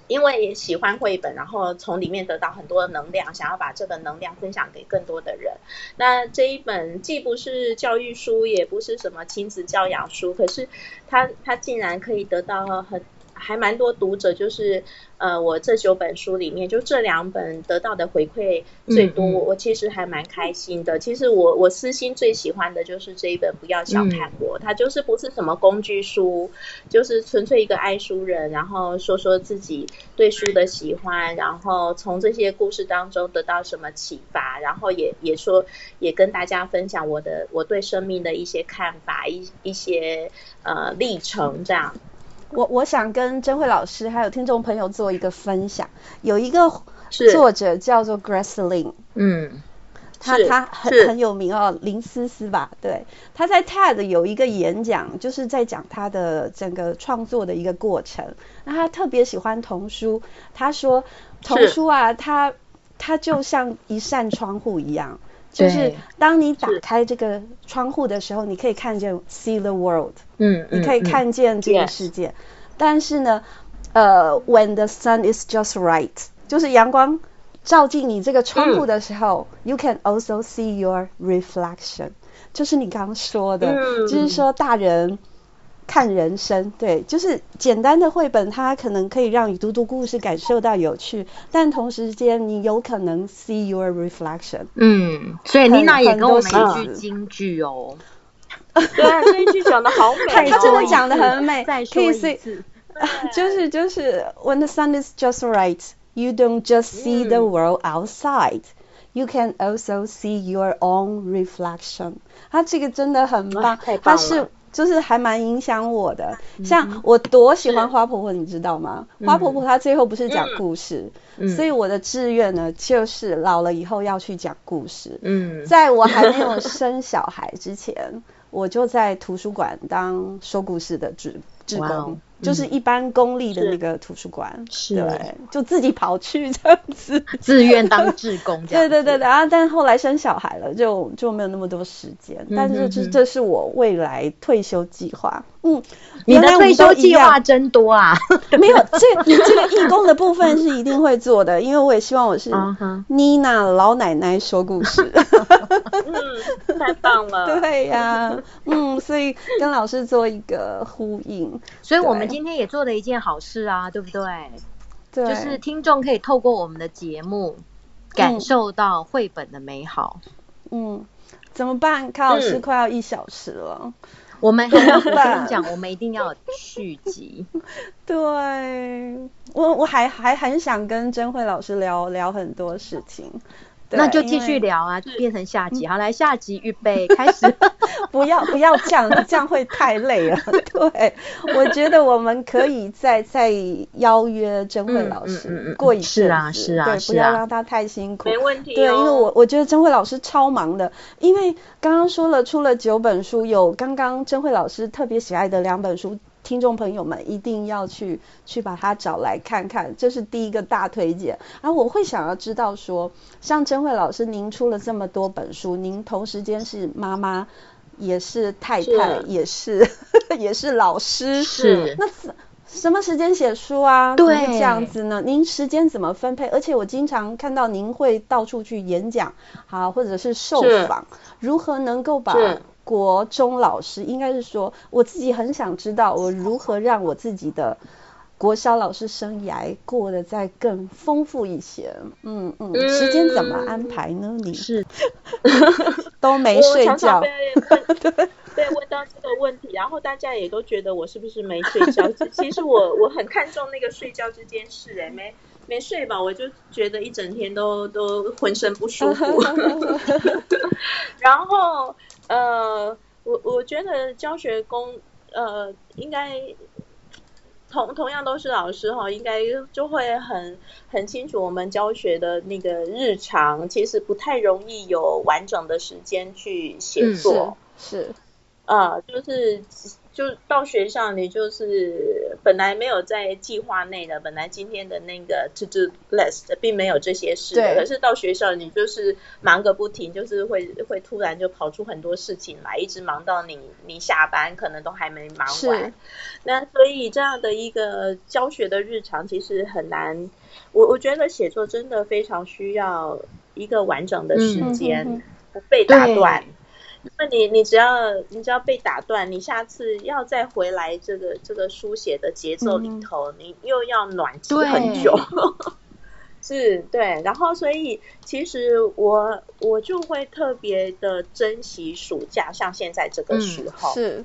因为喜欢绘本，然后从里面得到很多能量，想要把这个能量分享给更多的人。那这一本既不是教育书，也不是什么亲子教养书，可是它它竟然可以得到很。还蛮多读者，就是呃，我这九本书里面，就这两本得到的回馈最多，嗯嗯，我其实还蛮开心的。其实我我私心最喜欢的就是这一本，不要小看我，嗯、它就是不是什么工具书，就是纯粹一个爱书人，然后说说自己对书的喜欢，然后从这些故事当中得到什么启发，然后也也说也跟大家分享我的我对生命的一些看法，一一些呃历程这样。我我想跟甄慧老师还有听众朋友做一个分享，有一个作者叫做 Grace Lin，嗯，他他很很有名哦，林思思吧，对，他在 TED 有一个演讲，就是在讲他的整个创作的一个过程。那他特别喜欢童书，他说童书啊，他它就像一扇窗户一样。就是当你打开这个窗户的时候，你可以看见 see the world，嗯，你可以看见这个世界。但是呢，呃，when the sun is just right，就是阳光照进你这个窗户的时候，you can also see your reflection，就是你刚刚说的，就是说大人。看人生，对，就是简单的绘本，它可能可以让你读读故事，感受到有趣，但同时间你有可能 see your reflection。嗯，所以妮娜也跟我们一句金句哦。对啊，这一句讲的好美，哦，他真的讲的很美。再说一次，就是就是，When the sun is just right, you don't just see the world outside, you can also see your own reflection。他这个真的很棒，他是。就是还蛮影响我的，像我多喜欢花婆婆，你知道吗？花婆婆她最后不是讲故事，所以我的志愿呢，就是老了以后要去讲故事。嗯，在我还没有生小孩之前，我就在图书馆当说故事的志职工。就是一般公立的那个图书馆，是对，就自己跑去这样子，自愿当志工 这样。对对对，然后但后来生小孩了，就就没有那么多时间。但是这这是我未来退休计划。嗯，你的退休计划真多啊！没有，这这个义工的部分是一定会做的，因为我也希望我是妮娜老奶奶说故事。嗯，太棒了。对呀、啊，嗯，所以跟老师做一个呼应，所以我们。今天也做了一件好事啊，对不对？对，就是听众可以透过我们的节目，感受到绘本的美好。嗯，怎么办？卡老师快要一小时了，嗯、我们还要 我跟你讲，我们一定要续集。对，我我还还很想跟甄慧老师聊聊很多事情。那就继续聊啊，就变成下集。好，来下集预备开始。不要不要这样，这样会太累了。对，我觉得我们可以再再邀约甄慧老师过一次。是啊是啊，对，不要让他太辛苦。没问题。对，因为我我觉得甄慧老师超忙的，因为刚刚说了出了九本书，有刚刚甄慧老师特别喜爱的两本书。听众朋友们一定要去去把它找来看看，这是第一个大推荐。而我会想要知道说，像甄慧老师，您出了这么多本书，您同时间是妈妈，也是太太，是也是 也是老师，是那什么时间写书啊？对，这样子呢？您时间怎么分配？而且我经常看到您会到处去演讲，好，或者是受访，如何能够把？国中老师应该是说，我自己很想知道，我如何让我自己的国小老师生涯过得再更丰富一些。嗯嗯，时间怎么安排呢？你是都没睡觉？常常被问，被问到这个问题，然后大家也都觉得我是不是没睡觉？其实我我很看重那个睡觉这件事，哎，没没睡吧，我就觉得一整天都都浑身不舒服。然后。呃，我我觉得教学工呃，应该同同样都是老师哈，应该就会很很清楚我们教学的那个日常，其实不太容易有完整的时间去写作，嗯、是，啊呃，就是。就到学校，你就是本来没有在计划内的，本来今天的那个 to do list 并没有这些事的，可是到学校你就是忙个不停，就是会会突然就跑出很多事情来，一直忙到你你下班可能都还没忙完。那所以这样的一个教学的日常其实很难，我我觉得写作真的非常需要一个完整的时间，嗯、不被打断。那你你只要你只要被打断，你下次要再回来这个这个书写的节奏里头，嗯、你又要暖机很久。是，对。然后所以其实我我就会特别的珍惜暑假，像现在这个时候、嗯、是。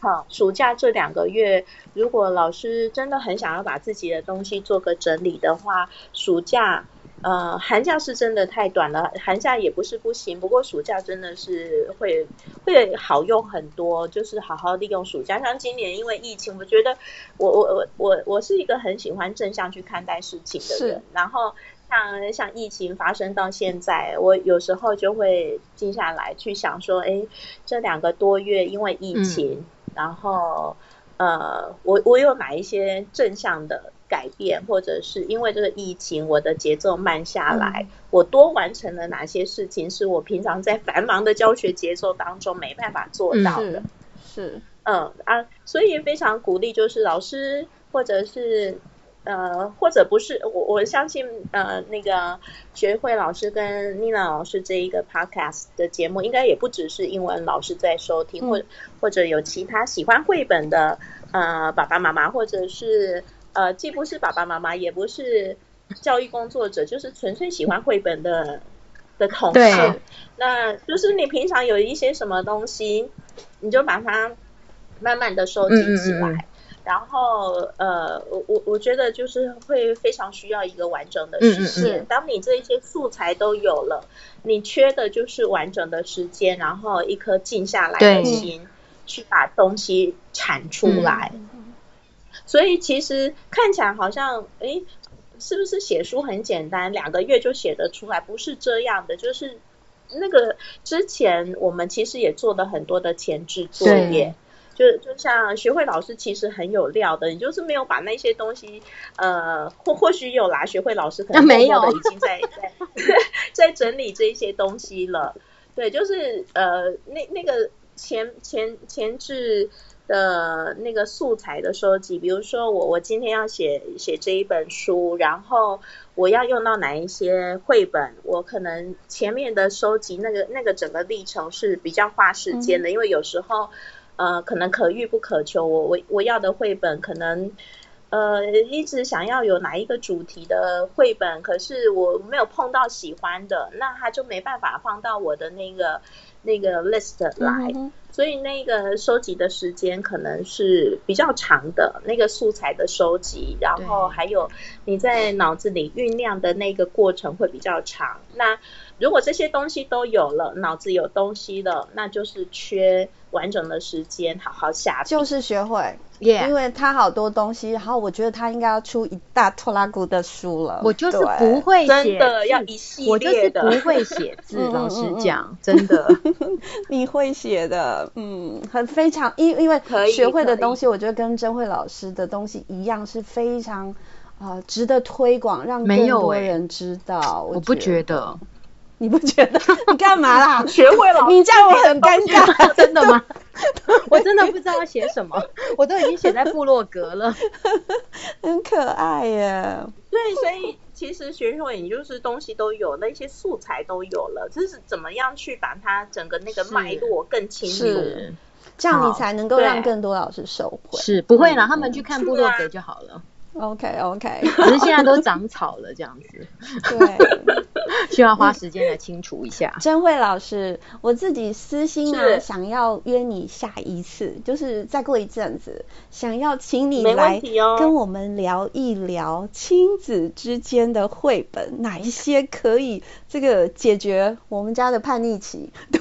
好，暑假这两个月，如果老师真的很想要把自己的东西做个整理的话，暑假。呃，寒假是真的太短了，寒假也不是不行，不过暑假真的是会会好用很多，就是好好利用暑假。像今年因为疫情，我觉得我我我我我是一个很喜欢正向去看待事情的人。然后像像疫情发生到现在，我有时候就会静下来去想说，哎，这两个多月因为疫情，嗯、然后呃，我我有哪一些正向的改变，或者是因为这个疫情，我的节奏慢下来，嗯、我多完成了哪些事情，是我平常在繁忙的教学节奏当中没办法做到的。是，是嗯啊，所以非常鼓励，就是老师或者是呃，或者不是我，我相信呃，那个学会老师跟妮娜老师这一个 podcast 的节目，应该也不只是英文老师在收听，或、嗯、或者有其他喜欢绘本的呃爸爸妈妈，或者是。呃，既不是爸爸妈妈，也不是教育工作者，就是纯粹喜欢绘本的的同事。那就是你平常有一些什么东西，你就把它慢慢的收集起来。嗯嗯嗯，然后，呃，我我我觉得就是会非常需要一个完整的时间。嗯嗯，当你这一些素材都有了，你缺的就是完整的时间，然后一颗静下来的心，去把东西产出来。嗯所以其实看起来好像，诶，是不是写书很简单，两个月就写得出来？不是这样的，就是那个之前我们其实也做了很多的前置作业，就就像学会老师其实很有料的，你就是没有把那些东西，呃，或或许有啦，学会老师可能没有已经在在 在整理这些东西了，对，就是呃，那那个前前前置。的那个素材的收集，比如说我我今天要写写这一本书，然后我要用到哪一些绘本，我可能前面的收集那个那个整个历程是比较花时间的，嗯、因为有时候呃可能可遇不可求，我我我要的绘本可能呃一直想要有哪一个主题的绘本，可是我没有碰到喜欢的，那他就没办法放到我的那个。那个 list 来。嗯所以那个收集的时间可能是比较长的，那个素材的收集，然后还有你在脑子里酝酿的那个过程会比较长。那如果这些东西都有了，脑子有东西了，那就是缺完整的时间好好下笔，就是学会。Yeah. 因为他好多东西，然后我觉得他应该要出一大拖拉古的书了。我就是不会写，真的要一系列的。我就是不会写字，老实讲，真的。你会写的，嗯，很非常，因因为学会的东西，我觉得跟甄慧老师的东西一样，是非常啊、呃、值得推广，让更多人知道。我，我不觉得。你不觉得？你干嘛啦？学会了，你这样我很尴尬。真的吗？我真的不知道要写什么，我都已经写在部落格了。很可爱耶。对，所以其实学会你就是东西都有，那些素材都有了，就是怎么样去把它整个那个脉络更清楚，这样你才能够让更多老师受惠。是不会啦，他们去看部落格就好了。OK OK，可是现在都长草了，这样子，对，需要花时间来清除一下。真慧老师，我自己私心啊，想要约你下一次，就是再过一阵子，想要请你来跟我们聊一聊亲子之间的绘本，哪一些可以这个解决我们家的叛逆期？对。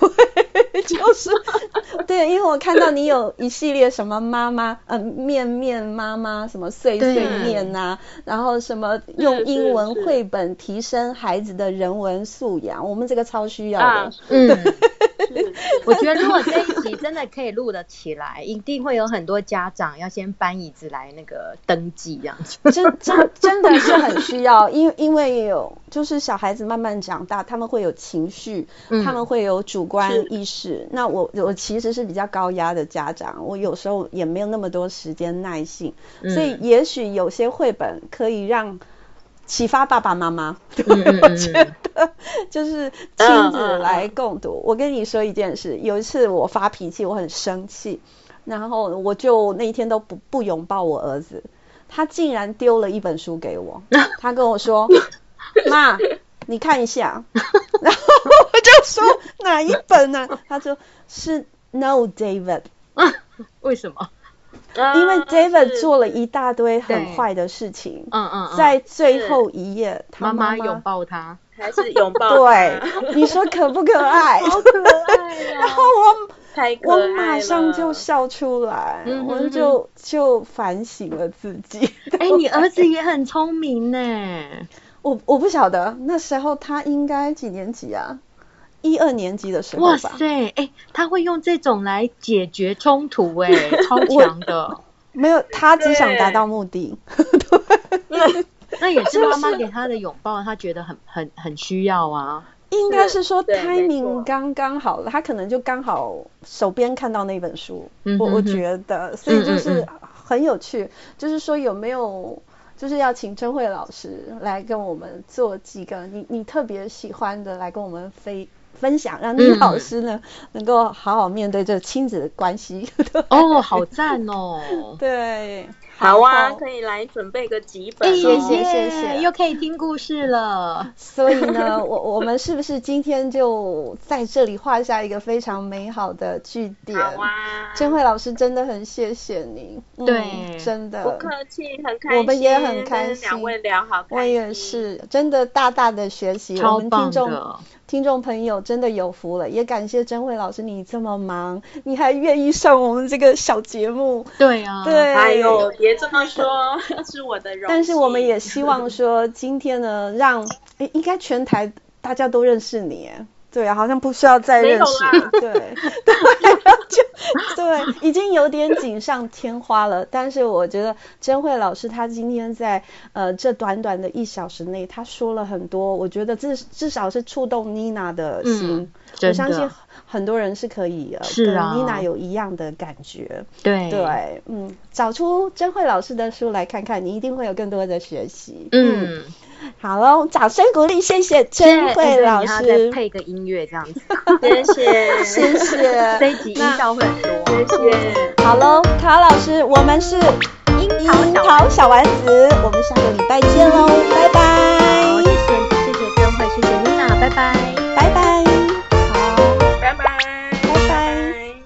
就是，对，因为我看到你有一系列什么妈妈，呃，面面妈妈，什么碎碎念呐、啊，然后什么用英文绘本提升孩子的人文素养，我们这个超需要的。啊、嗯，我觉得如果这一集真的可以录得起来，一定会有很多家长要先搬椅子来那个登记这样子。真真真的是很需要，因为因为有就是小孩子慢慢长大，他们会有情绪，嗯、他们会有主观意识。那我我其实是比较高压的家长，我有时候也没有那么多时间耐性，嗯、所以也许有些绘本可以让启发爸爸妈妈，我觉得就是亲子来共读。我跟你说一件事，有一次我发脾气，我很生气，然后我就那一天都不不拥抱我儿子，他竟然丢了一本书给我，他跟我说：“ 妈。”你看一下，然后我就说哪一本呢？他说是 No David，为什么？因为 David 做了一大堆很坏的事情。嗯嗯，在最后一页，妈妈拥抱他，还是拥抱？对，你说可不可爱？好可爱。然后我我马上就笑出来，我就就反省了自己。哎，你儿子也很聪明呢。我我不晓得那时候他应该几年级啊？一二年级的时候吧。哇塞，哎、欸，他会用这种来解决冲突、欸，哎，超强的。没有，他只想达到目的。对，那也是妈妈给他的拥抱，他觉得很很很需要啊。应该是说 timing 刚刚好了，他可能就刚好手边看到那本书。嗯、我我觉得，所以就是很有趣。嗯嗯嗯就是说有没有？就是要请贞慧老师来跟我们做几个你你特别喜欢的来跟我们分分享，让你老师呢、嗯、能够好好面对这亲子的关系。哦，好赞哦！对。好啊，可以来准备个几本，谢谢谢谢，又可以听故事了。所以呢，我我们是不是今天就在这里画下一个非常美好的句点？好啊，贞慧老师真的很谢谢你，对，真的不客气，很开心，我们也很开心，两位聊好，我也是，真的大大的学习，超棒的。我们听众听众朋友真的有福了，也感谢甄慧老师，你这么忙，你还愿意上我们这个小节目。对啊，对，哎呦，别这么说，是我的荣幸。但是我们也希望说，今天呢，让诶应该全台大家都认识你。对啊，好像不需要再认识，对，对，就对，已经有点锦上添花了。但是我觉得甄慧老师她今天在呃这短短的一小时内，她说了很多，我觉得至至少是触动妮娜的心。嗯、我相信很多人是可以呃跟妮娜有一样的感觉。对对，嗯，找出甄慧老师的书来看看，你一定会有更多的学习。嗯。嗯好喽，掌声鼓励，谢谢真慧老师，再配个音乐这样子，谢谢，谢谢，C 级音效会很多，谢谢。好喽，卡老师，我们是樱桃小丸子，我们下个礼拜见喽，拜拜。谢谢，谢谢真慧，谢谢妮娜，拜拜，拜拜。